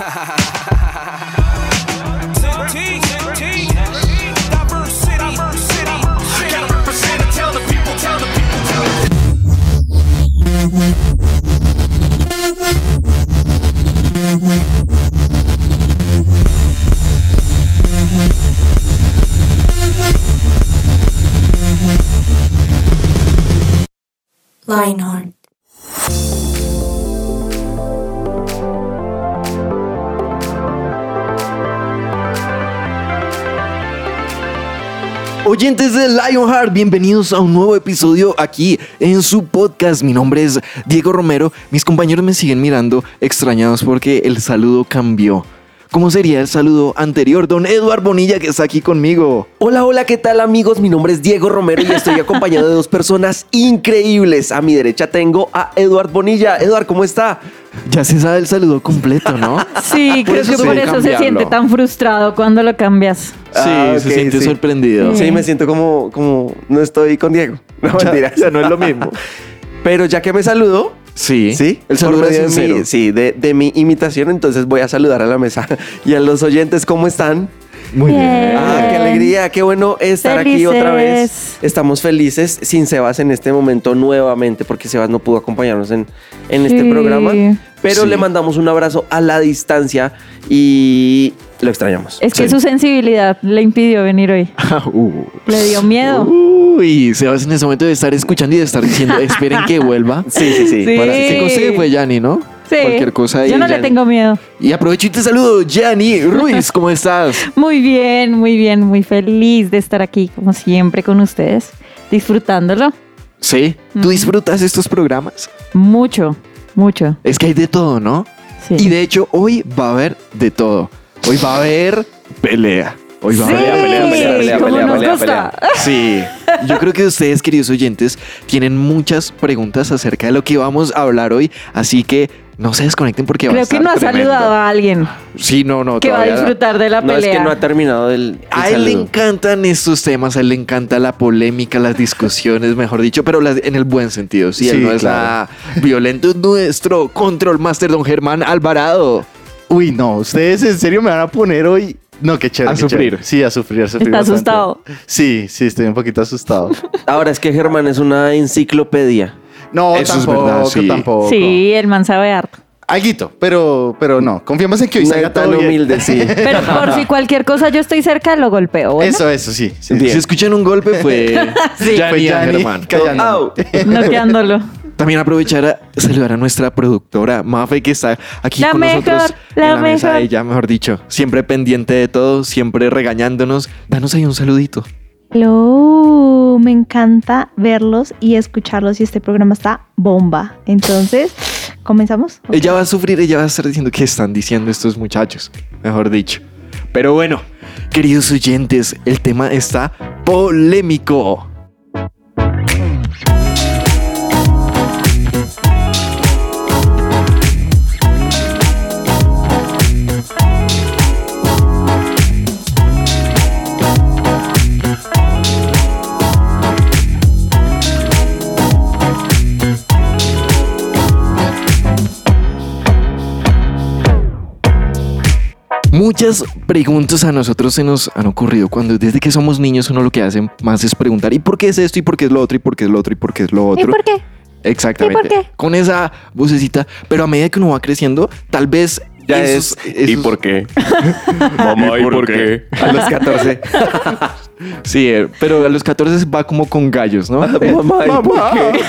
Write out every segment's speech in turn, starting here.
ha ha ha ha Oyentes de Lionheart, bienvenidos a un nuevo episodio aquí en su podcast. Mi nombre es Diego Romero. Mis compañeros me siguen mirando extrañados porque el saludo cambió. ¿Cómo sería el saludo anterior? Don Eduard Bonilla que está aquí conmigo. Hola, hola, ¿qué tal amigos? Mi nombre es Diego Romero y estoy acompañado de dos personas increíbles. A mi derecha tengo a Eduard Bonilla. Eduard, ¿cómo está? Ya se sabe el saludo completo, ¿no? Sí, creo que se por eso se siente tan frustrado cuando lo cambias. Sí, Ah, se ok, siente sí. sorprendido. Sí, me siento como, como no estoy con Diego. No, mentira. ya no es lo mismo. Pero ya que me saludó, Sí, ¿sí? El saludo es sincero. mi- sí, de, de mi imitación, entonces voy a saludar a la mesa. Y a los oyentes, ¿cómo están? Muy bien. Bien. Ah, qué alegría, qué bueno estar aquí otra vez. Estamos felices sin Sebas en este momento nuevamente, porque Sebas no pudo acompañarnos en, en este programa. Pero Sí. le mandamos un abrazo a la distancia y lo extrañamos. Es que Sí. su sensibilidad le impidió venir hoy. Uh. Le dio miedo. Uy, Sebas en ese momento de estar escuchando y de estar diciendo, esperen que vuelva. Sí, sí, sí. Sí. para- ¿Qué consejo fue Yanni, no? Sí. Cualquier cosa. Yo no le tengo miedo. Y aprovecho y te saludo, Yanni Ruiz, ¿cómo estás? Muy bien, muy bien, muy feliz de estar aquí, como siempre, con ustedes, disfrutándolo. Sí, ¿tú disfrutas estos programas? Mucho, mucho. Es que hay de todo, ¿no? Sí. Y de hecho, hoy va a haber de todo. Hoy va a haber pelea. Hoy va sí, a haber pelea, pelea, pelea, como pelea, nos pelea, gusta. Sí, yo creo que ustedes, queridos oyentes, tienen muchas preguntas acerca de lo que vamos a hablar hoy, así que no se desconecten porque va a Creo estar que no ha tremendo. saludado a alguien Sí, no, no, que va a todavía- disfrutar de la No, es pelea. que no ha terminado el, el A él le saludo. encantan estos temas, a él le encanta la polémica, las discusiones, mejor dicho, pero las- en el buen sentido. Sí, él Sí, no es claro. nada violento. Nuestro control master, don Germán Alvarado. Uy, no, ustedes en serio me van a poner hoy. No, qué chévere. A qué sufrir. chévere. Sí, a sufrir, a sufrir. Está bastante. asustado. Sí, sí, estoy un poquito asustado. Ahora es que Germán es una enciclopedia. No, Eso es tampoco, verdad, sí. tampoco. Sí, el man sabe harto. Alguito, pero, pero no. Confiemos en que hoy Una salga tan todo bien. humilde, sí. Pero por si cualquier cosa yo estoy cerca, lo golpeo. ¿bueno? Eso, eso, sí. sí. Si escuchan un golpe, fue Sí. Yanni Fue Yanni Germán. callando. Au. Noqueándolo. También aprovechar a saludar a nuestra productora Mafe que está aquí La con mejor, nosotros la en la mesa mejor. ella, mejor dicho, siempre pendiente de todo, siempre regañándonos. Danos ahí un saludito. Hello, me encanta verlos y escucharlos y este programa está bomba. Entonces, ¿comenzamos? Ella va a sufrir, ella va a estar diciendo qué están diciendo estos muchachos, mejor dicho. Pero bueno, queridos oyentes, el tema está polémico. Muchas preguntas a nosotros se nos han ocurrido cuando desde que somos niños uno lo que hace más es preguntar ¿y por qué es esto? ¿y por qué es lo otro? ¿y por qué es lo otro? ¿y por qué es lo ¿Y otro? por qué? Exactamente. ¿Y por qué? Con esa vocecita. Pero a medida que uno va creciendo, tal vez Ya esos- es. ¿Y por qué? Mamá, ¿y por qué? A los 14. Sí, eh, pero a los 14 va como con gallos, ¿no? Mamá, ¿y por qué?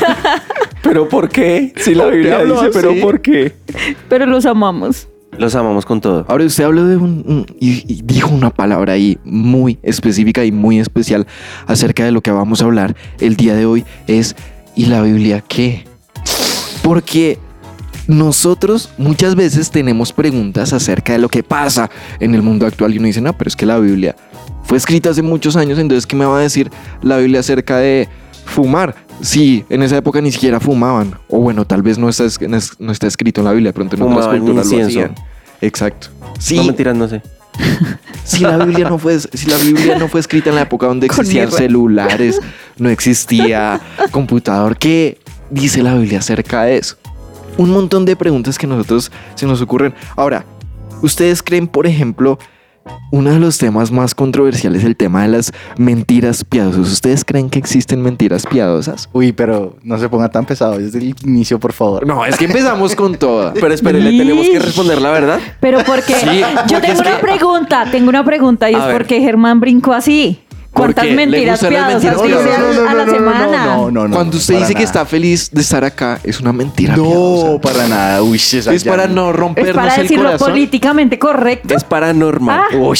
¿Pero por qué? Si la Biblia dice, ¿pero por qué? Pero los amamos. Los amamos con todo. Ahora usted habló de un, y, y dijo una palabra ahí muy específica y muy especial acerca de lo que vamos a hablar el día de hoy es ¿y la Biblia qué? Porque nosotros muchas veces tenemos preguntas acerca de lo que pasa en el mundo actual y uno dice, no, pero es que la Biblia fue escrita hace muchos años, entonces ¿qué me va a decir la Biblia acerca de fumar? Sí, en esa época ni siquiera fumaban. O bueno, tal vez no está, es- no está escrito en la Biblia, de pronto en otras culturas lo hacían. Exacto. Sí, No mentiras, no sé. si la Biblia no fue, si la Biblia no fue escrita en la época donde existían celulares, no existía computador, ¿qué dice la Biblia acerca de eso? Un montón de preguntas que nosotros se nos ocurren. Ahora, ¿Ustedes creen, por ejemplo, uno de los temas más controversiales, el tema de las mentiras piadosas? ¿Ustedes creen que existen mentiras piadosas? Uy, pero no se ponga tan pesado desde el inicio, por favor. No, es que empezamos con toda. Pero espere, ¿le tenemos que responder la verdad? Pero porque Sí, yo porque tengo es una que- pregunta, tengo una pregunta y A es ver. por qué Germán brincó así. ¿Cuántas mentiras piadosas mentiras dice a, a la semana? No, no, no. Cuando usted para dice que nada. está feliz de estar acá, es una mentira No, piadosa. para nada. Uy, esa Es ya para no Es rompernos para el decirlo corazón. políticamente correcto. Es paranormal. Ah. Uy.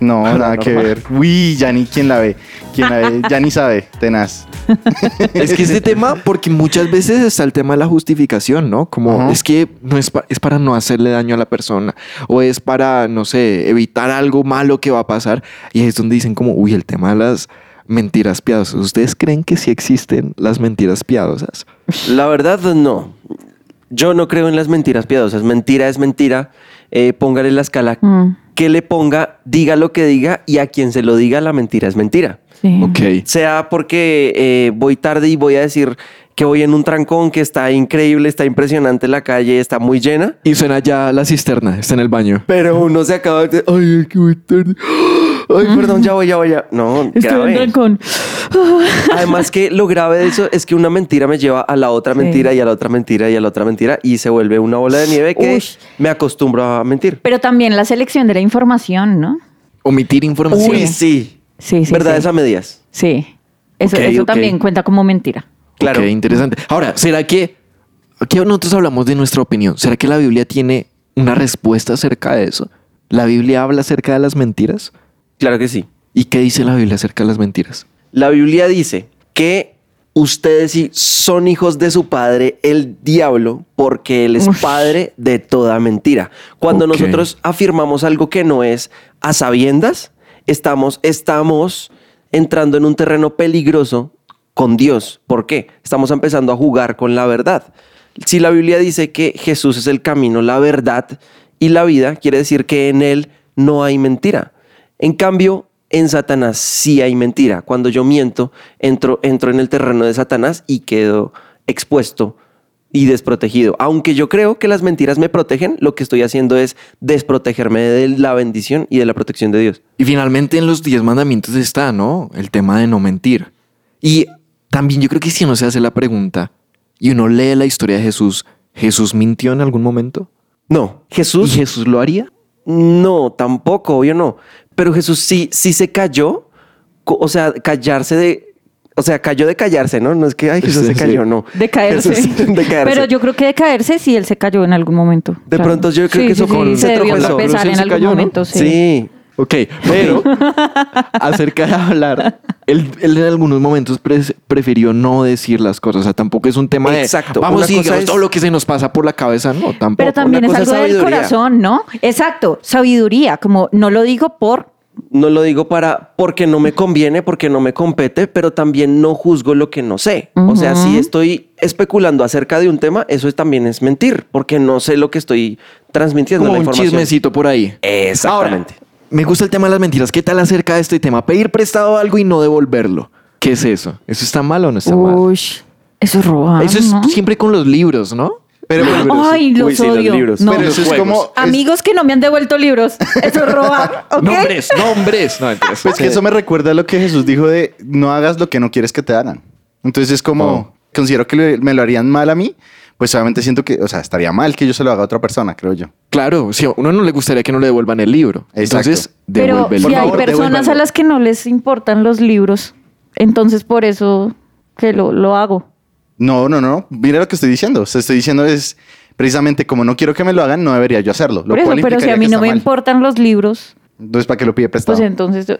No, nada que ver. Uy, ya ni quién la ve. ¿Quién la ve? Ya ni sabe. Tenaz. Es que este tema, porque muchas veces está el tema de la justificación, ¿no? Como es que no es, pa- es para no hacerle daño a la persona o es para, no sé, evitar algo malo que va a pasar. Y ahí es donde dicen como, uy, el tema de las mentiras piadosas. ¿Ustedes creen que sí existen las mentiras piadosas? La verdad, no. Yo no creo en las mentiras piadosas. Mentira es mentira. Eh, póngale la escala Mm, que le ponga, diga lo que diga y a quien se lo diga, la mentira es mentira. Sí. Ok. Sea porque eh, voy tarde y voy a decir que voy en un trancón que está increíble, está impresionante la calle, está muy llena. Y suena ya la cisterna, está en el baño. Pero uno se acaba de... Ay, que voy tarde. Ay, perdón, ya voy, ya voy, ya. No, Estoy en grave. trancón. Además que lo grave de eso es que una mentira me lleva a la otra Sí. mentira y a la otra mentira y a la otra mentira y se vuelve una bola de nieve que Uy. me acostumbro a mentir. Pero también la selección de la información, ¿no? Omitir información. Uy, sí. Sí, sí. ¿Verdades sí. a medias? Sí. Eso, también cuenta como mentira. Claro. Ok, interesante. Ahora, ¿será que aquí nosotros hablamos de nuestra opinión? ¿Será que la Biblia tiene una respuesta acerca de eso? ¿La Biblia habla acerca de las mentiras? Claro que sí. ¿Y qué dice la Biblia acerca de las mentiras? La Biblia dice que ustedes sí son hijos de su padre, el diablo, porque él es Uf. padre de toda mentira. Cuando nosotros afirmamos algo que no es a sabiendas, estamos, estamos entrando en un terreno peligroso con Dios. ¿Por qué? Estamos empezando a jugar con la verdad. Si la Biblia dice que Jesús es el camino, la verdad y la vida, quiere decir que en él no hay mentira. En cambio, en Satanás sí hay mentira. Cuando yo miento, entro, entro en el terreno de Satanás y quedo expuesto y desprotegido. Aunque yo creo que las mentiras me protegen, lo que estoy haciendo es desprotegerme de la bendición y de la protección de Dios. Y finalmente en los diez mandamientos está, ¿no? El tema de no mentir. Y también yo creo que si uno se hace la pregunta y uno lee la historia de Jesús, ¿Jesús mintió en algún momento? No, ¿Y Jesús Jesús lo haría? no, tampoco, obvio no. Pero Jesús sí, sí se cayó, o sea, callarse de, o sea, cayó de callarse, ¿no? No es que, ay, Jesús Sí, se sí. cayó, no. De caerse. De caerse. Pero yo creo que de caerse sí él se cayó en algún momento. De pronto yo creo que eso con- se se debió tropezar en algún cayó, ¿no? momento. Sí. Sí. Ok, pero acerca de hablar, él, él en algunos momentos pre- prefirió no decir las cosas. O sea, tampoco es un tema de Exacto. vamos digamos es- todo lo que se nos pasa por la cabeza. No, tampoco. Pero también Una es algo es del sabiduría. corazón, ¿no? Exacto, sabiduría, como no lo digo por... No lo digo para porque no me conviene, porque no me compete, pero también no juzgo lo que no sé. O sea, si estoy especulando acerca de un tema, eso es- también es mentir, porque no sé lo que estoy transmitiendo como la un información. chismecito por ahí. Exactamente. Ahora, me gusta el tema de las mentiras. ¿Qué tal acerca de este tema? Pedir prestado algo y no devolverlo. ¿Qué es eso? ¿Eso está mal o no está mal? Uy, eso es robar, Eso es ¿no? siempre con los libros, ¿no? Pero, Ay, los Uy, sí, los odio. libros. No. pero eso es juegos. como. es- Amigos que no me han devuelto libros. Eso es robar, ¿ok? Nombres, nombres. No, mentiras. Pues que eso me recuerda a lo que Jesús dijo de no hagas lo que no quieres que te hagan. Entonces es como, Oh. considero que me lo harían mal a mí, pues obviamente siento que, o sea, estaría mal que yo se lo haga a otra persona, creo yo. Claro, si a uno no le gustaría que no le devuelvan el libro. Exacto. Entonces, Pero si hay favor, personas a las que no les importan los libros, entonces por eso que lo, lo hago. No, no, no. Mira lo que estoy diciendo. O sea, estoy diciendo es precisamente como no quiero que me lo hagan, no debería yo hacerlo. Lo Por eso, cual pero si a mí no me mal. importan los libros, Entonces, ¿para qué lo pide prestado? pues entonces...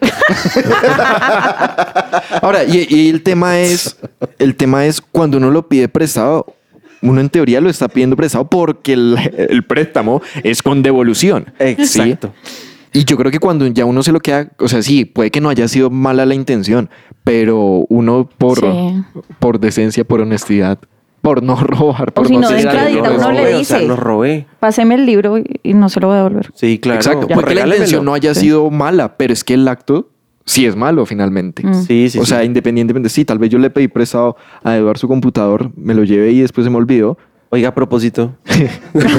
Ahora, y, y el tema es, el tema es cuando uno lo pide prestado, uno en teoría lo está pidiendo prestado porque el, el préstamo es con devolución. Exacto. ¿sí? Y yo creo que cuando ya uno se lo queda, o sea, sí, puede que no haya sido mala la intención, pero uno por, Sí. por decencia, por honestidad, por no robar, por si no, ser no uno le. O sea, dice. robé. Páseme el libro y, no se lo voy a devolver. Sí, claro. Exacto, Ya, puede que la intención no haya sido mala, pero es que el acto sí es malo finalmente. Mm. Sí, sí, o sea, sí. independientemente, sí, tal vez yo le pedí prestado a Eduardo su computador, me lo llevé y después se me olvidó, Oiga, a propósito.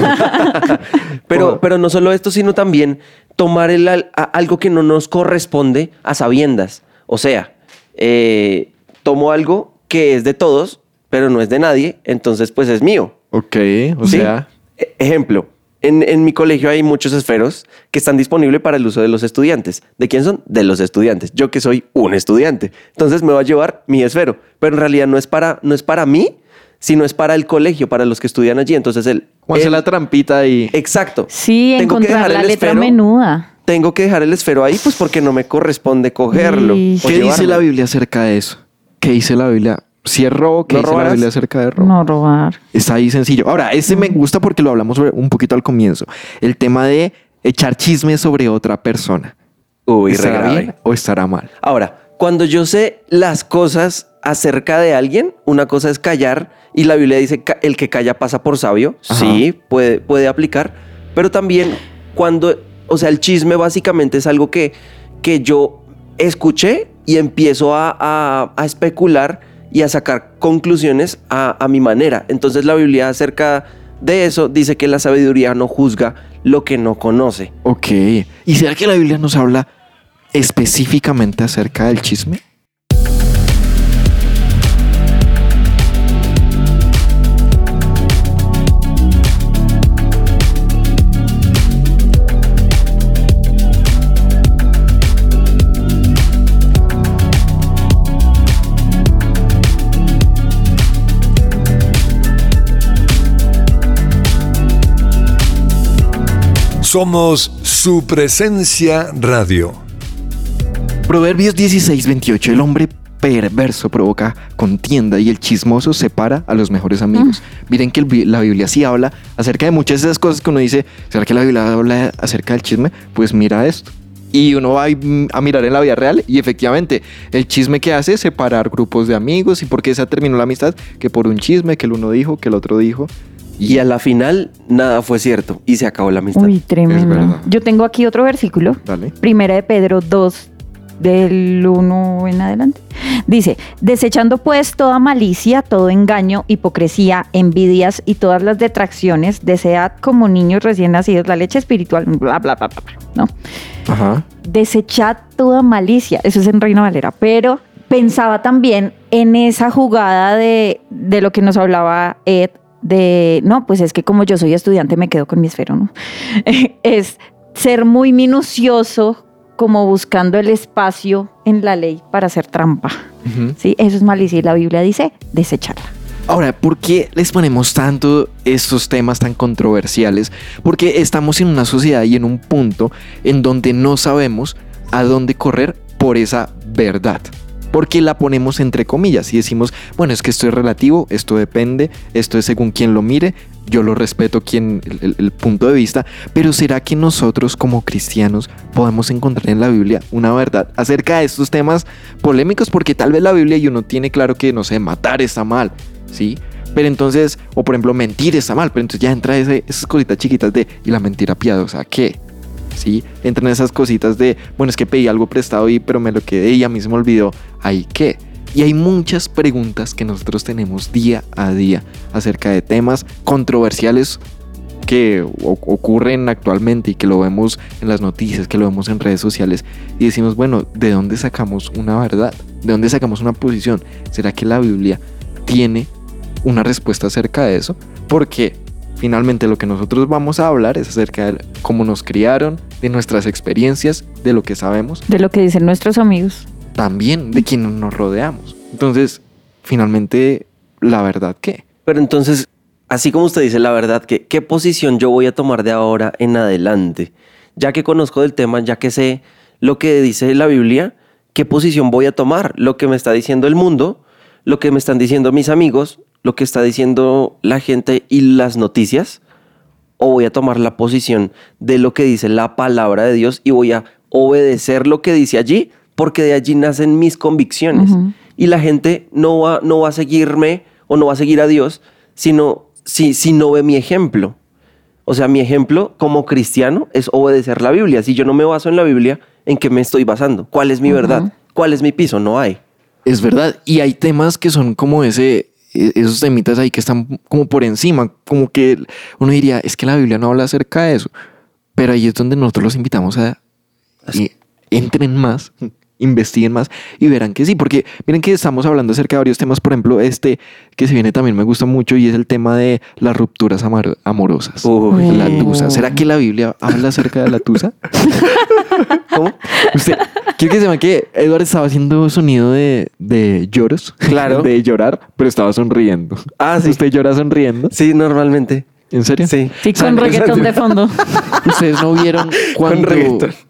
pero, pero no solo esto, sino también tomar el a- algo que no nos corresponde a sabiendas. O sea, eh, tomo algo que es de todos, pero no es de nadie, entonces pues es mío. Ok, o ¿Sí? sea, E- Ejemplo, en, en mi colegio hay muchos esferos que están disponibles para el uso de los estudiantes. ¿De quién son? De los estudiantes. Yo que soy un estudiante. Entonces me va a llevar mi esfero, pero en realidad no es para, no es para mí, sino es para el colegio, para los que estudian allí. Entonces el... ¿cómo hace la trampita y Exacto. Sí, Tengo que encontrar dejar la el letra esfero. menuda. Tengo que dejar el esfero ahí, pues porque no me corresponde cogerlo. O ¿Qué dice la Biblia acerca de eso? ¿Qué dice la Biblia? Si es robo, ¿qué ¿No dice la? Biblia acerca de robo? No robar. Está ahí sencillo. Ahora, ese me gusta porque lo hablamos sobre- un poquito al comienzo. El tema de echar chisme sobre otra persona. Uy, ¿Estará grave. bien o estará mal? Ahora, cuando yo sé las cosas acerca de alguien, una cosa es callar y la Biblia dice "Ca- el que calla pasa por sabio. Ajá. Sí, puede, puede aplicar, pero también cuando, o sea, el chisme básicamente es algo que, que yo escuché y empiezo a, a- a especular y a sacar conclusiones a, a mi manera. Entonces la Biblia acerca de eso dice que la sabiduría no juzga lo que no conoce. Ok. ¿Y será que la Biblia nos habla específicamente acerca del chisme? Somos su presencia radio. Proverbios 16, 28. El hombre perverso provoca contienda y el chismoso separa a los mejores amigos. Miren que el la Biblia sí habla acerca de muchas de esas cosas que uno dice, ¿será que la Biblia habla acerca del chisme? Pues mira esto. Y uno va y- a mirar en la vida real y efectivamente el chisme que hace es separar grupos de amigos y por qué se terminó la amistad, que por un chisme que el uno dijo, que el otro dijo. Y a la final nada fue cierto y se acabó la amistad. Uy, tremendo. Yo tengo aquí otro versículo. Dale. Primera de Pedro 2, del 1 en adelante. Dice, desechando pues toda malicia, todo engaño, hipocresía, envidias y todas las detracciones, desead como niños recién nacidos la leche espiritual, bla, bla, bla, bla, bla, ¿no? Ajá. desechad toda malicia. Eso es en Reina Valera. Pero pensaba también en esa jugada de, de lo que nos hablaba Ed, de, no, pues es que como yo soy estudiante me quedo con mi esfero, ¿no? es ser muy minucioso como buscando el espacio en la ley para hacer trampa. ¿sí? Eso es malicia y la Biblia dice desecharla. Ahora, ¿por qué les ponemos tanto estos temas tan controversiales? Porque estamos en una sociedad y en un punto en donde no sabemos a dónde correr por esa verdad. Porque la ponemos entre comillas y decimos, bueno, es que esto es relativo, esto depende, esto es según quien lo mire, yo lo respeto quien, el, punto de vista, pero ¿será que nosotros como cristianos podemos encontrar en la Biblia una verdad acerca de estos temas polémicos? Porque tal vez la Biblia y uno tiene claro que, no sé, matar está mal, ¿sí? Pero entonces, o por ejemplo, mentir está mal, pero entonces ya entra esas cositas chiquitas de, ¿y la mentira piadosa qué? ¿Sí? Entran esas cositas de, bueno, es que pedí algo prestado y pero me lo quedé y a mí se me olvidó, ¿ahí qué? Y hay muchas preguntas que nosotros tenemos día a día acerca de temas controversiales que ocurren actualmente y que lo vemos en las noticias, que lo vemos en redes sociales y decimos, bueno, ¿de dónde sacamos una verdad? ¿De dónde sacamos una posición? ¿Será que la Biblia tiene una respuesta acerca de eso? Porque finalmente lo que nosotros vamos a hablar es acerca de cómo nos criaron, de nuestras experiencias, de lo que sabemos, De lo que dicen nuestros amigos. también de quienes nos rodeamos. Entonces, finalmente, ¿la verdad qué? Pero entonces, así como usted dice la verdad, ¿qué, ¿qué posición yo voy a tomar de ahora en adelante? Ya que conozco del tema, ya que sé lo que dice la Biblia, ¿qué posición voy a tomar? Lo que me está diciendo el mundo, lo que me están diciendo mis amigos, lo que está diciendo la gente y las noticias, o voy a tomar la posición de lo que dice la palabra de Dios y voy a obedecer lo que dice allí, porque de allí nacen mis convicciones. Y la gente no va, no va a seguirme o no va a seguir a Dios, sino si, si no ve mi ejemplo. O sea, mi ejemplo como cristiano es obedecer la Biblia. Si yo no me baso en la Biblia, ¿en qué me estoy basando? ¿Cuál es mi verdad? ¿Cuál es mi piso? No hay. Es verdad. Y hay temas que son como ese, esos temitas ahí que están como por encima, como que uno diría, es que la Biblia no habla acerca de eso, pero ahí es donde nosotros los invitamos a y entren más, investiguen más y verán que sí, porque miren que estamos hablando acerca de varios temas, por ejemplo, este que se viene también me gusta mucho y es el tema de las rupturas amar- amorosas. Uy. La tusa. ¿Será que la Biblia habla acerca de la tusa? ¿Cómo? Usted, quiero que sepan que Edward estaba haciendo sonido de, de lloros. Claro. De llorar, pero estaba sonriendo. Ah, sí. ¿Usted llora sonriendo? Sí, normalmente. ¿En serio? Sí. Sí, con reggaetón de fondo. ¿Ustedes no vieron cuando,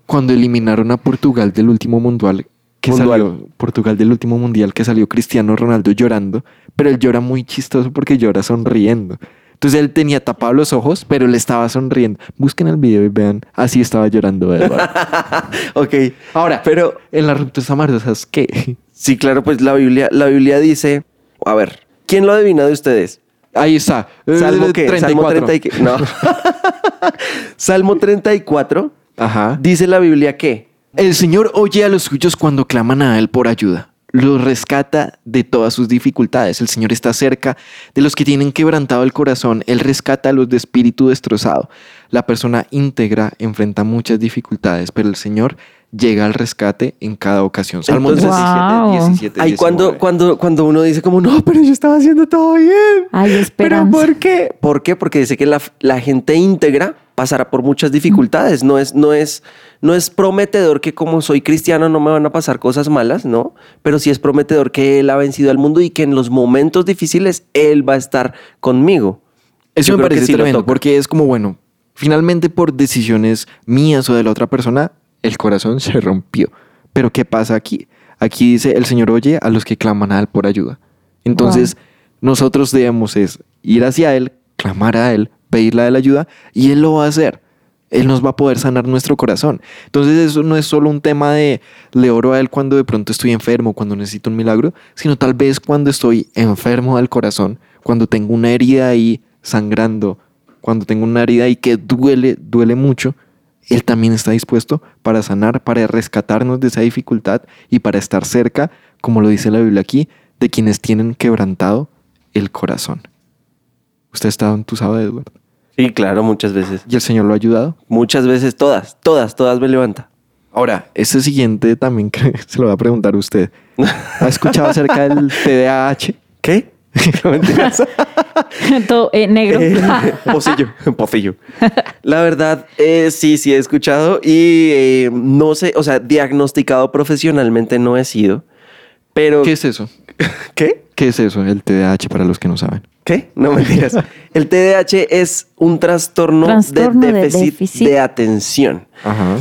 cuando eliminaron a Portugal del último mundial? Que Mundial. salió Portugal del último mundial que salió Cristiano Ronaldo llorando, pero él llora muy chistoso porque llora sonriendo. Entonces él tenía tapados los ojos, pero le estaba sonriendo. Busquen el video y vean, así estaba llorando Edward. Ok. Ahora, Pero en las rupturas amorosas, ¿qué? sí, claro, pues la Biblia, la Biblia dice, a ver, ¿quién lo adivina de ustedes? Ahí está. Salmo Eh, qué? Salmo 34. 30 y qué? No. Salmo 34 Ajá. dice la Biblia que El Señor oye a los suyos cuando claman a Él por ayuda. Los rescata de todas sus dificultades. El Señor está cerca de los que tienen quebrantado el corazón. Él rescata a los de espíritu destrozado. La persona íntegra enfrenta muchas dificultades, pero el Señor llega al rescate en cada ocasión. Salmo Entonces- 17, Wow. 17, Ahí cuando, 19. cuando, cuando uno dice como, no, pero yo estaba haciendo todo bien. Hay ¿Pero esperanza. por qué? ¿Por qué? Porque dice que la, la gente íntegra pasará por muchas dificultades. No es, no, es, no es prometedor que como soy cristiano no me van a pasar cosas malas, ¿no? Pero sí es prometedor que Él ha vencido al mundo y que en los momentos difíciles Él va a estar conmigo. Eso Yo me parece sí tremendo, porque es como, bueno, finalmente por decisiones mías o de la otra persona, el corazón se rompió. Pero ¿qué pasa aquí? Aquí dice, el Señor oye a los que claman a Él por ayuda. Entonces, nosotros debemos es ir hacia Él, clamar a Él, pedirle a Él ayuda, y Él lo va a hacer. Él nos va a poder sanar nuestro corazón. Entonces eso no es solo un tema de le oro a Él cuando de pronto estoy enfermo, cuando necesito un milagro, sino tal vez cuando estoy enfermo del corazón, cuando tengo una herida ahí sangrando, cuando tengo una herida ahí que duele, duele mucho, Él también está dispuesto para sanar, para rescatarnos de esa dificultad y para estar cerca, como lo dice la Biblia aquí, de quienes tienen quebrantado el corazón. ¿Usted está entusado, Edward? Sí, claro, muchas veces. ¿Y el Señor lo ha ayudado? Muchas veces, todas, todas, todas me levanta. Ahora, este siguiente también creo que se lo va a preguntar a usted. ¿Ha escuchado acerca del TDAH? ¿Qué? No mentiras. Todo eh, negro. Eh, pocillo, pocillo. La verdad, eh, sí, sí he escuchado y eh, no sé, o sea, diagnosticado profesionalmente no he sido, pero... ¿Qué es eso? ¿Qué? ¿Qué es eso, el TDAH para los que no saben? ¿Qué? No mentiras. El TDAH es un trastorno, Trastorno de de déficit de, atención. Ajá.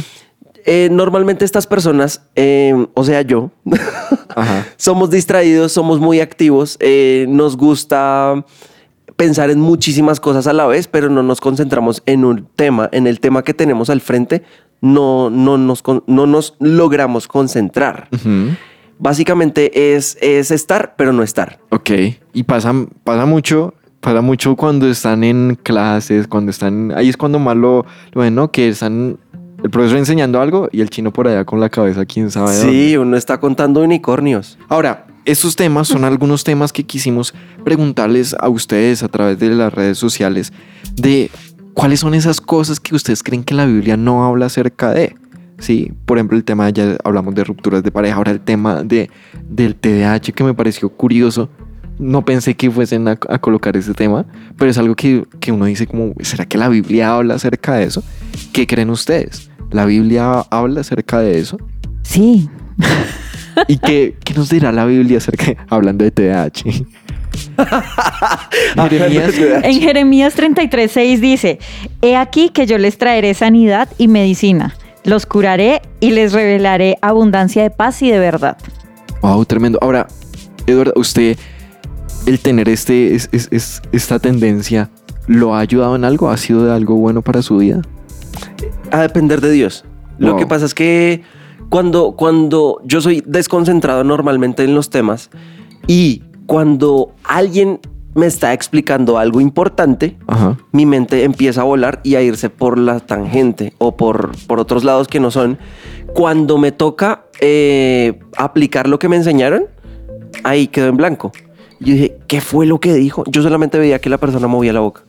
Eh, normalmente estas personas, eh, o sea yo, Ajá. somos distraídos, somos muy activos, eh, nos gusta pensar en muchísimas cosas a la vez, pero no nos concentramos en un tema, en el tema que tenemos al frente, no, no, nos, no nos logramos concentrar. Ujú. Básicamente es, es estar, pero no estar. Ok. Y pasa, pasa mucho, pasa mucho cuando están en clases, cuando están, ahí es cuando más lo, lo ven, ¿no? Que están el profesor enseñando algo y el chino por allá con la cabeza, quién sabe. dónde. Sí, uno está contando unicornios. Ahora, estos temas son algunos temas que quisimos preguntarles a ustedes a través de las redes sociales de cuáles son esas cosas que ustedes creen que la Biblia no habla acerca de. Sí, por ejemplo, el tema, ya hablamos de rupturas de pareja, ahora el tema de, del TDAH que me pareció curioso. No pensé que fuesen a, a colocar ese tema, pero es algo que, que uno dice como, ¿será que la Biblia habla acerca de eso? ¿Qué creen ustedes? ¿La Biblia habla acerca de eso? Sí. ¿Y qué, qué nos dirá la Biblia acerca de- hablando de TDAH? Jeremías, En Jeremías 33:6 dice, He aquí que yo les traeré sanidad y medicina, los curaré y les revelaré abundancia de paz y de verdad. wow, tremendo. Ahora, Eduardo, usted, el tener este, es- es- es- esta tendencia, ¿lo ha ayudado en algo? ¿Ha sido de algo bueno para su vida? A depender de Dios. Lo que pasa es que cuando, cuando yo soy desconcentrado normalmente en los temas y cuando alguien me está explicando algo importante, Ajá. mi mente empieza a volar y a irse por la tangente o por, por otros lados que no son. Cuando me toca eh, aplicar lo que me enseñaron, ahí quedo en blanco. Y yo dije, ¿qué fue lo que dijo? Yo solamente veía que la persona movía la boca.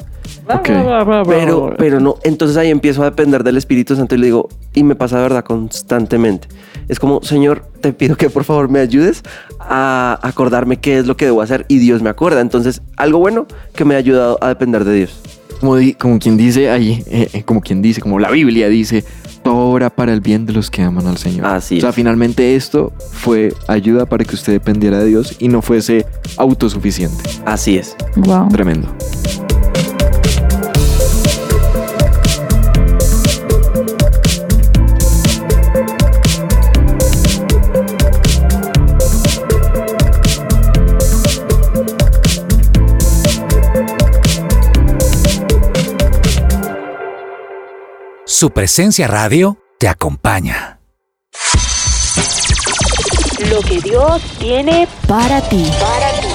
Ok. Pero, pero no, entonces ahí empiezo a depender del Espíritu Santo y le digo, y me pasa de verdad constantemente. Es como, Señor, te pido que por favor me ayudes a acordarme qué es lo que debo hacer y Dios me acuerda. Entonces, algo bueno que me ha ayudado a depender de Dios. Como, di- como quien dice ahí, eh, eh, como quien dice, como la Biblia dice, todo obra para el bien de los que aman al Señor. Así O sea, es. finalmente esto fue ayuda para que usted dependiera de Dios y no fuese autosuficiente. Así es. Wow. Tremendo. Su presencia radio te acompaña. Lo que Dios tiene Para ti. para ti.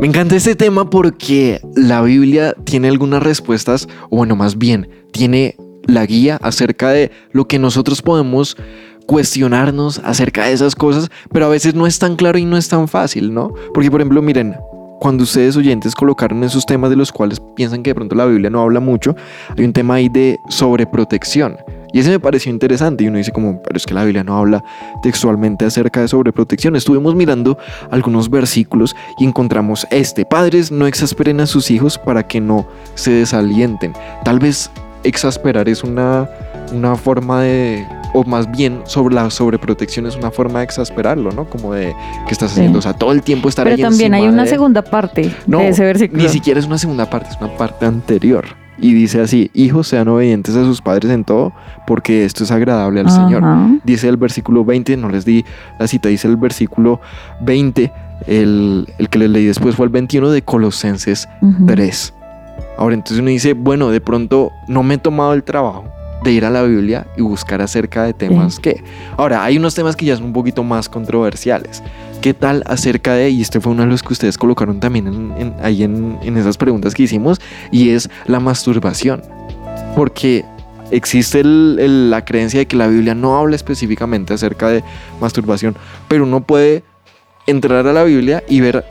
Me encanta este tema porque la Biblia tiene algunas respuestas, o bueno, más bien, tiene la guía acerca de lo que nosotros podemos cuestionarnos acerca de esas cosas, pero a veces no es tan claro y no es tan fácil, ¿no? Porque, por ejemplo, miren, cuando ustedes oyentes colocaron esos temas de los cuales piensan que de pronto la Biblia no habla mucho, hay un tema ahí de sobreprotección. Y ese me pareció interesante y uno dice como, pero es que la Biblia no habla textualmente acerca de sobreprotección. Estuvimos mirando algunos versículos y encontramos este, padres no exasperen a sus hijos para que no se desalienten. Tal vez exasperar es una, una forma de, o más bien sobre la sobreprotección es una forma de exasperarlo, ¿no? Como de que estás Sí. haciendo, o sea, todo el tiempo estar Pero ahí también hay una de- segunda parte No, de ese versículo. Ni siquiera es una segunda parte, es una parte anterior. Y dice así, hijos sean obedientes a sus padres en todo, porque esto es agradable al Señor. Dice el versículo 20, no les di la cita, dice el versículo 20, el, el que les leí después fue el 21 de Colosenses Ujú. 3. Ahora entonces uno dice, bueno, de pronto no me he tomado el trabajo de ir a la Biblia y buscar acerca de temas que... Ahora, hay unos temas que ya son un poquito más controversiales. ¿Qué tal acerca de, y este fue uno de los que ustedes colocaron también en- en- ahí en, en esas preguntas que hicimos, y es la masturbación? Porque existe el- el- la creencia de que la Biblia no habla específicamente acerca de masturbación, pero uno puede entrar a la Biblia y ver,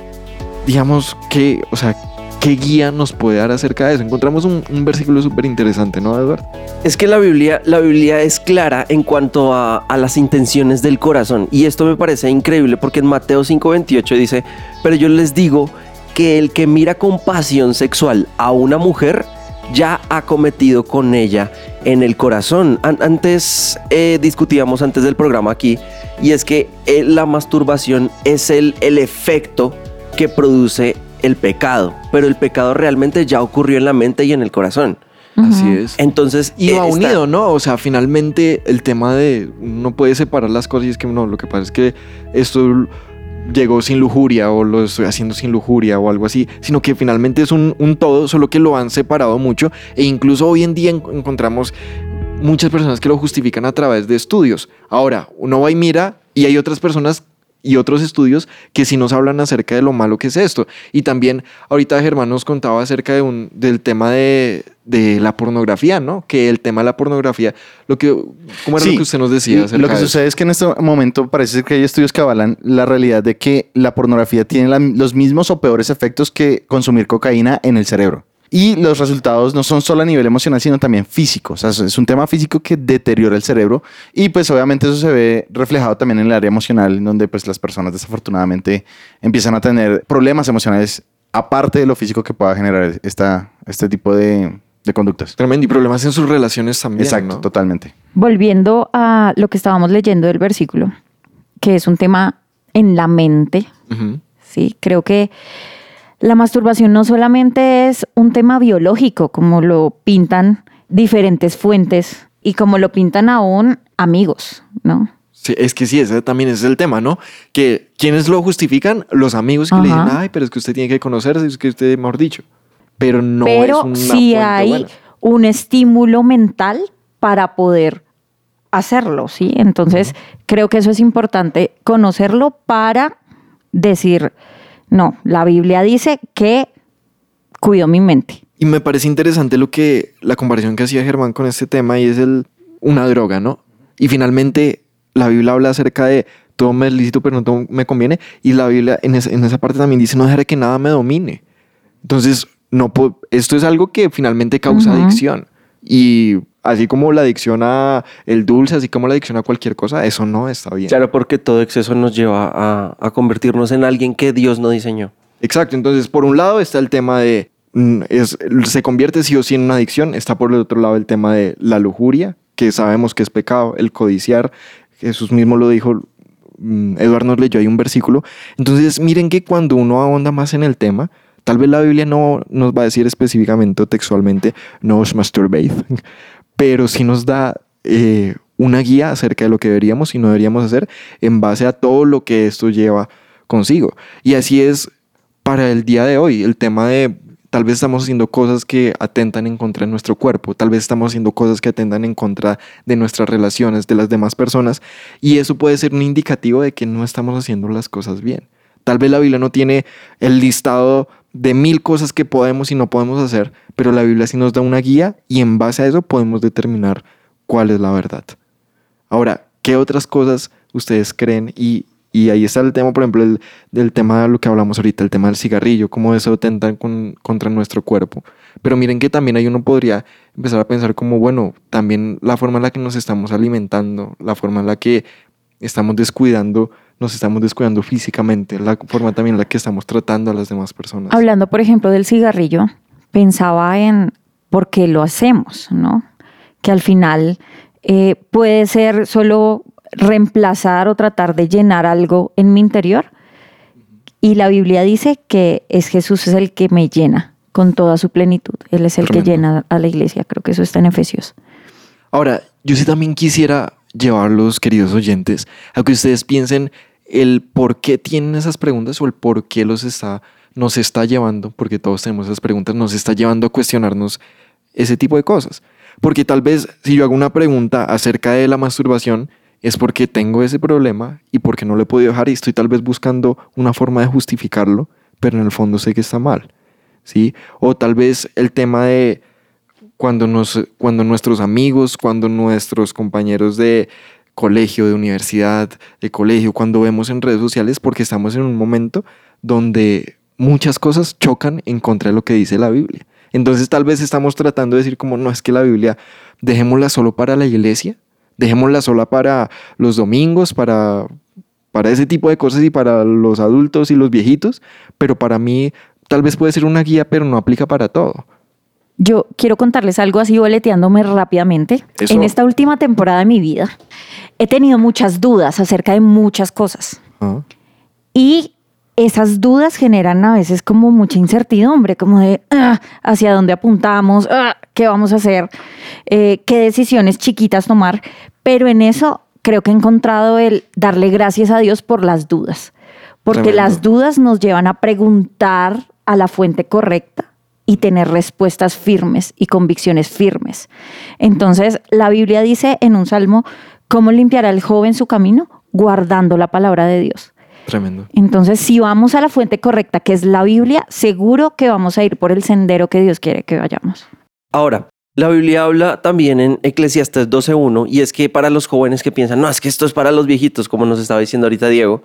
digamos, que, o sea, qué guía nos puede dar acerca de eso. Encontramos un, versículo súper interesante, ¿no, Eduardo? Es que la Biblia, la Biblia es clara en cuanto a, las intenciones del corazón. Y esto me parece increíble porque en Mateo 5:28 dice, pero yo les digo que el que mira con pasión sexual a una mujer ya ha cometido con ella en el corazón. An- antes eh, discutíamos antes del programa aquí y es que eh, la masturbación es el efecto que produce el pecado, pero el pecado realmente ya ocurrió en la mente y en el corazón. Así es. Entonces, Y eh, va está- unido, ¿no? O sea, finalmente el tema de no puede separar las cosas y es que no, lo que pasa es que esto llegó sin lujuria o lo estoy haciendo sin lujuria o algo así, sino que finalmente es un, un todo, solo que lo han separado mucho e incluso hoy en día en- encontramos muchas personas que lo justifican a través de estudios. Ahora, uno va y mira y hay otras personas y otros estudios que sí nos hablan acerca de lo malo que es esto. Y también ahorita Germán nos contaba acerca de un, del tema de, de la pornografía, ¿no? Que el tema de la pornografía, lo que, ¿cómo era Sí, lo que usted nos decía? acerca Lo que de eso? sucede es que en este momento parece que hay estudios que avalan la realidad de que la pornografía tiene la- los mismos o peores efectos que consumir cocaína en el cerebro. Y los resultados no son solo a nivel emocional, sino también físico. O sea, es un tema físico que deteriora el cerebro. Y pues obviamente eso se ve reflejado también en el área emocional, en donde pues las personas desafortunadamente empiezan a tener problemas emocionales aparte de lo físico que pueda generar esta, este tipo de, de conductas. Tremendo. Y problemas en sus relaciones también, Exacto, ¿no? totalmente. Volviendo a lo que estábamos leyendo del versículo, que es un tema en la mente, Ujú. ¿sí? Creo que la masturbación no solamente es un tema biológico, como lo pintan diferentes fuentes y como lo pintan aún amigos, ¿no? Sí, es que sí, ese también es el tema, ¿no? Que quienes lo justifican, los amigos que le dicen, ay, pero es que usted tiene que conocerse, es que usted, mejor dicho. Pero no Pero es una fuente hay buena. un estímulo mental para poder hacerlo, ¿sí? Entonces, creo que eso es importante, conocerlo para decir, no, la Biblia dice que cuido mi mente. Y me parece interesante lo que la comparación que hacía Germán con este tema y es el una droga, ¿no? Y finalmente la Biblia habla acerca de todo me es lícito, pero no todo me conviene. Y la Biblia en, esa- en esa parte también dice, no dejaré que nada me domine. Entonces, no esto es algo que finalmente causa Ujú. adicción. Y así como la adicción a el dulce, así como la adicción a cualquier cosa, eso no está bien. Claro, porque todo exceso nos lleva a, a convertirnos en alguien que Dios no diseñó. Exacto, entonces por un lado está el tema de, mm, es, se convierte sí o sí en una adicción, está por el otro lado el tema de la lujuria, que sabemos que es pecado, el codiciar, Jesús mismo lo dijo, mm, Eduardo nos leyó ahí un versículo, entonces miren que cuando uno ahonda más en el tema, tal vez la Biblia no nos va a decir específicamente o textualmente, no os masturbate, pero sí nos da eh, una guía acerca de lo que deberíamos y no deberíamos hacer en base a todo lo que esto lleva consigo. Y así es para el día de hoy, el tema de tal vez estamos haciendo cosas que atentan en contra de nuestro cuerpo, tal vez estamos haciendo cosas que atentan en contra de nuestras relaciones, de las demás personas, y eso puede ser un indicativo de que no estamos haciendo las cosas bien. Tal vez la Biblia no tiene el listado de mil cosas que podemos y no podemos hacer, pero la Biblia sí nos da una guía y en base a eso podemos determinar cuál es la verdad. Ahora, ¿qué otras cosas ustedes creen? Y, y ahí está el tema, por ejemplo, el, del tema de lo que hablamos ahorita, el tema del cigarrillo, cómo eso atenta con- contra nuestro cuerpo. Pero miren que también ahí uno podría empezar a pensar como, bueno, también la forma en la que nos estamos alimentando, la forma en la que estamos descuidando, nos estamos descuidando físicamente, la forma también en la que estamos tratando a las demás personas. Hablando, por ejemplo, del cigarrillo, pensaba en por qué lo hacemos, ¿no? Que al final eh, puede ser solo reemplazar o tratar de llenar algo en mi interior. Y la Biblia dice que es Jesús es el que me llena con toda su plenitud. Él es el que llena a la iglesia. Creo que eso está en Efesios. Ahora, yo sí también quisiera llevarlos, queridos oyentes, a que ustedes piensen el por qué tienen esas preguntas o el por qué los está, nos está llevando, porque todos tenemos esas preguntas, nos está llevando a cuestionarnos ese tipo de cosas. Porque tal vez si yo hago una pregunta acerca de la masturbación, es porque tengo ese problema y porque no lo he podido dejar y estoy tal vez buscando una forma de justificarlo, pero en el fondo sé que está mal. ¿sí? O tal vez el tema de cuando, nos, cuando nuestros amigos, cuando nuestros compañeros de colegio, de universidad, de colegio, cuando vemos en redes sociales, porque estamos en un momento donde muchas cosas chocan en contra de lo que dice la Biblia. Entonces tal vez estamos tratando de decir como no es que la Biblia dejémosla solo para la iglesia, dejémosla sola para los domingos, para, para ese tipo de cosas y para los adultos y los viejitos, pero para mí tal vez puede ser una guía, pero no aplica para todo. Yo quiero contarles algo así boleteándome rápidamente. Eso. En esta última temporada de mi vida he tenido muchas dudas acerca de muchas cosas. Ah. Y esas dudas generan a veces como mucha incertidumbre, como de "Ah, hacia dónde apuntamos, Ah, qué vamos a hacer, Eh, qué decisiones chiquitas tomar. Pero en eso creo que he encontrado el darle gracias a Dios por las dudas. Porque Tremendo. las dudas nos llevan a preguntar a la fuente correcta y tener respuestas firmes y convicciones firmes. Entonces, la Biblia dice en un salmo, ¿cómo limpiará el joven su camino? Guardando la palabra de Dios. Tremendo. Entonces, si vamos a la fuente correcta, que es la Biblia, seguro que vamos a ir por el sendero que Dios quiere que vayamos. Ahora, la Biblia habla también en Eclesiastes 12.1 y es que para los jóvenes que piensan, no, es que esto es para los viejitos, como nos estaba diciendo ahorita Diego,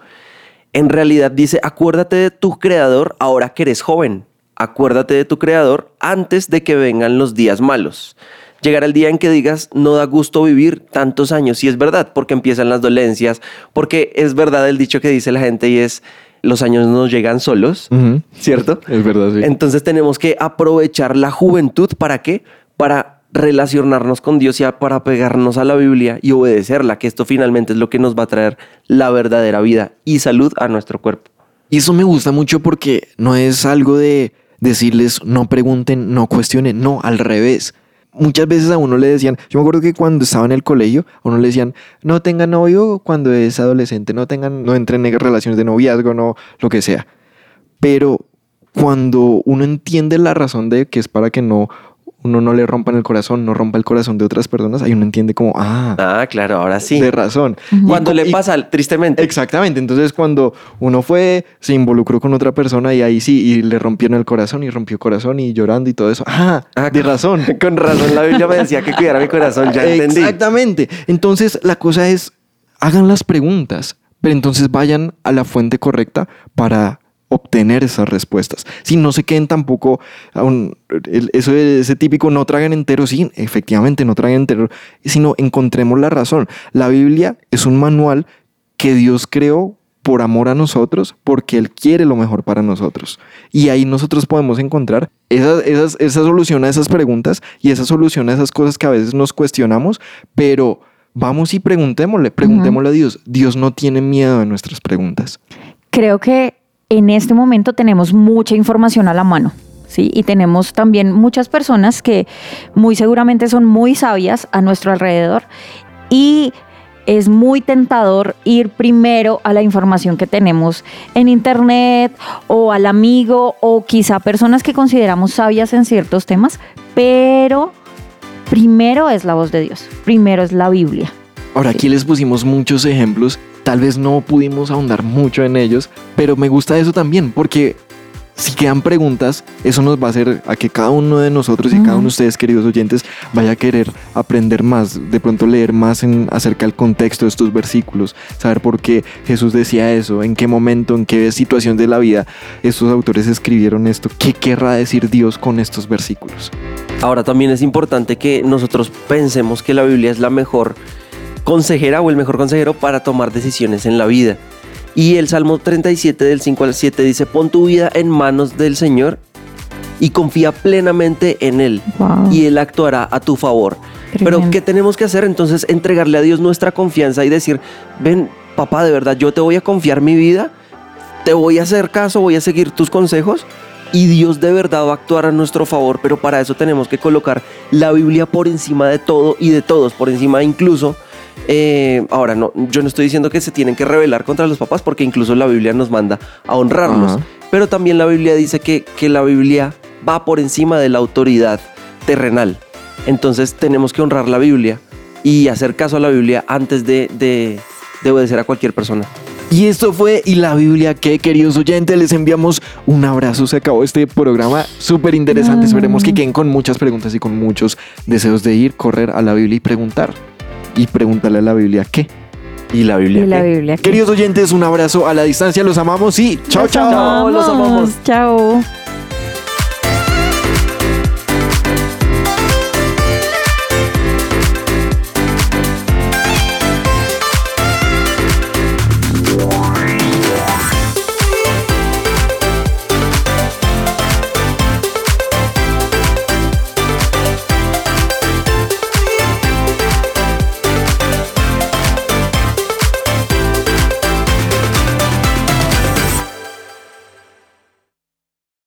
en realidad dice, acuérdate de tu creador ahora que eres joven. Acuérdate de tu creador antes de que vengan los días malos. Llegará el día en que digas, no da gusto vivir tantos años. Y es verdad, porque empiezan las dolencias, porque es verdad el dicho que dice la gente y es, los años no llegan solos. ¿cierto? Es verdad, sí. Entonces tenemos que aprovechar la juventud para qué? Para relacionarnos con Dios y para pegarnos a la Biblia y obedecerla, que esto finalmente es lo que nos va a traer la verdadera vida y salud a nuestro cuerpo. Y eso me gusta mucho porque no es algo de decirles no pregunten, no cuestionen, no, al revés. Muchas veces a uno le decían, yo me acuerdo que cuando estaba en el colegio, a uno le decían, no tenga novio cuando es adolescente, no tengan, no entren en relaciones de noviazgo, no, lo que sea. Pero cuando uno entiende la razón de que es para que no uno no le rompa el corazón, no rompa el corazón de otras personas, ahí uno entiende como, ah, Ah, claro, ahora sí. de razón. Cuando Y- le y- pasa, tristemente. Exactamente, entonces cuando uno fue, se involucró con otra persona y ahí sí, y le rompieron el corazón y rompió corazón y llorando y todo eso. Ah, Ah, de razón. Con razón, la Biblia me decía que cuidara mi corazón, ya entendí. Exactamente. Entonces la cosa es, hagan las preguntas, pero entonces vayan a la fuente correcta para obtener esas respuestas. Si no se queden tampoco a un- el- eso ese típico no tragan entero, sí, efectivamente no tragan entero, sino encontremos la razón. La Biblia es un manual que Dios creó por amor a nosotros, porque Él quiere lo mejor para nosotros. Y ahí nosotros podemos encontrar esa, esas- esa solución a esas preguntas y esa solución a esas cosas que a veces nos cuestionamos, pero vamos y preguntémosle, preguntémosle a Dios. Dios no tiene miedo de nuestras preguntas. creo que en este momento tenemos mucha información a la mano. ¿sí? Y tenemos también muchas personas que muy seguramente son muy sabias a nuestro alrededor y es muy tentador ir primero a la información que tenemos en internet o al amigo o quizá personas que consideramos sabias en ciertos temas, pero primero es la voz de Dios, primero es la Biblia. Ahora aquí les pusimos muchos ejemplos, tal vez no pudimos ahondar mucho en ellos, pero me gusta eso también porque si quedan preguntas, eso nos va a hacer a que cada uno de nosotros y cada uno de ustedes, queridos oyentes, vaya a querer aprender más, de pronto leer más en, acerca del contexto de estos versículos, saber por qué Jesús decía eso, en qué momento, en qué situación de la vida estos autores escribieron esto, qué querrá decir Dios con estos versículos. Ahora también es importante que nosotros pensemos que la Biblia es la mejor consejera o el mejor consejero para tomar decisiones en la vida. Y el Salmo 37 del 5 al 7 dice, pon tu vida en manos del Señor y confía plenamente en Él Wow. y Él actuará a tu favor. Pero. ¿qué tenemos que hacer? Entonces entregarle a Dios nuestra confianza y decir, ven papá, de verdad, yo te voy a confiar mi vida, te voy a hacer caso, voy a seguir tus consejos y Dios de verdad va a actuar a nuestro favor, pero para eso tenemos que colocar la Biblia por encima de todo y de todos, por encima incluso... eh, ahora, no, yo no estoy diciendo que se tienen que rebelar contra los papás porque incluso la Biblia nos manda a honrarlos, pero también la Biblia dice que, que la Biblia va por encima de la autoridad terrenal. Entonces tenemos que honrar la Biblia y hacer caso a la Biblia antes de, de, de obedecer a cualquier persona. Y esto fue Y la Biblia, que queridos oyentes, les enviamos un abrazo. Se acabó este programa súper interesante. Esperemos que queden con muchas preguntas y con muchos deseos de ir, correr a la Biblia y preguntar. Y preguntarle a la Biblia qué. Y la Biblia. Y la ¿qué? Biblia. ¿qué? Queridos oyentes, un abrazo a la distancia. Los amamos y chao, chao. Chao, los amamos. Chao.